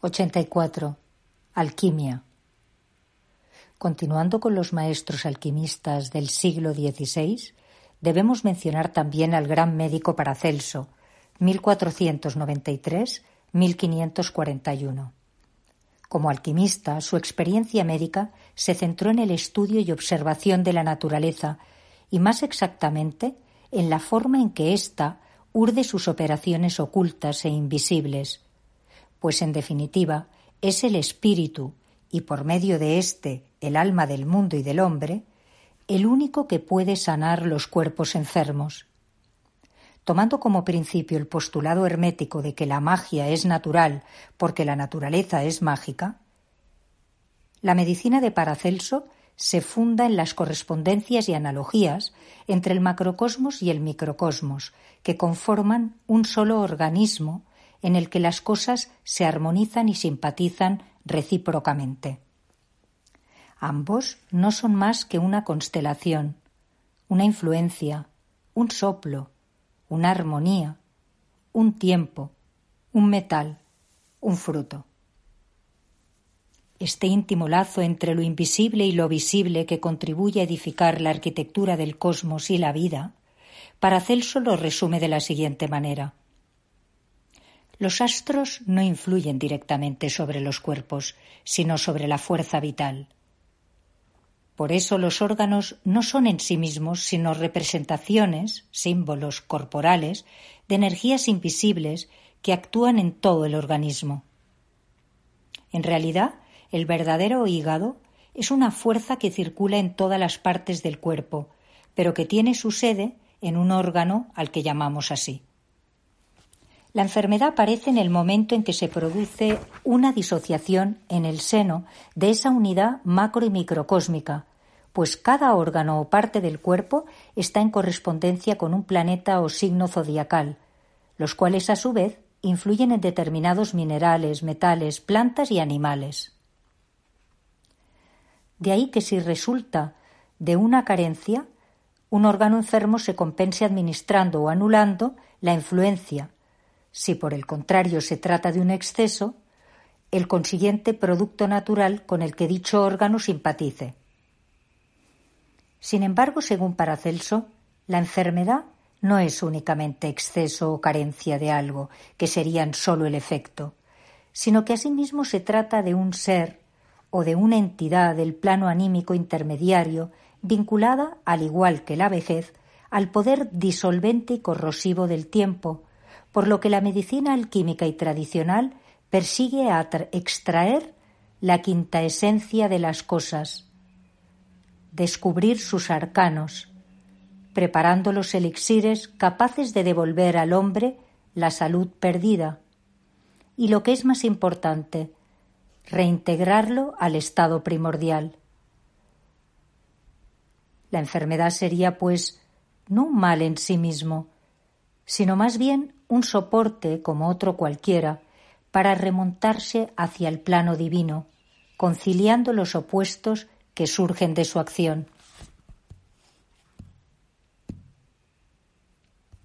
84. Alquimia. Continuando con los maestros alquimistas del siglo XVI, debemos mencionar también al gran médico Paracelso, 1493-1541. Como alquimista, su experiencia médica se centró en el estudio y observación de la naturaleza y más exactamente en la forma en que ésta urde sus operaciones ocultas e invisibles, pues en definitiva es el espíritu y por medio de éste el alma del mundo y del hombre, el único que puede sanar los cuerpos enfermos. Tomando como principio el postulado hermético de que la magia es natural porque la naturaleza es mágica, la medicina de Paracelso se funda en las correspondencias y analogías entre el macrocosmos y el microcosmos, que conforman un solo organismo en el que las cosas se armonizan y simpatizan recíprocamente. Ambos no son más que una constelación, una influencia, un soplo, una armonía, un tiempo, un metal, un fruto. Este íntimo lazo entre lo invisible y lo visible que contribuye a edificar la arquitectura del cosmos y la vida, Paracelso lo resume de la siguiente manera. Los astros no influyen directamente sobre los cuerpos, sino sobre la fuerza vital. Por eso los órganos no son en sí mismos sino representaciones, símbolos corporales, de energías invisibles que actúan en todo el organismo. En realidad, el verdadero hígado es una fuerza que circula en todas las partes del cuerpo, pero que tiene su sede en un órgano al que llamamos así. La enfermedad aparece en el momento en que se produce una disociación en el seno de esa unidad macro y microcósmica, pues cada órgano o parte del cuerpo está en correspondencia con un planeta o signo zodiacal, los cuales a su vez influyen en determinados minerales, metales, plantas y animales. De ahí que si resulta de una carencia, un órgano enfermo se compense administrando o anulando la influencia si por el contrario se trata de un exceso, el consiguiente producto natural con el que dicho órgano simpatice. Sin embargo, según Paracelso, la enfermedad no es únicamente exceso o carencia de algo, que serían sólo el efecto, sino que asimismo se trata de un ser o de una entidad del plano anímico intermediario vinculada, al igual que la vejez, al poder disolvente y corrosivo del tiempo, por lo que la medicina alquímica y tradicional persigue extraer la quinta esencia de las cosas, descubrir sus arcanos, preparando los elixires capaces de devolver al hombre la salud perdida y, lo que es más importante, reintegrarlo al estado primordial. La enfermedad sería, pues, no un mal en sí mismo, sino más bien un soporte como otro cualquiera para remontarse hacia el plano divino, conciliando los opuestos que surgen de su acción.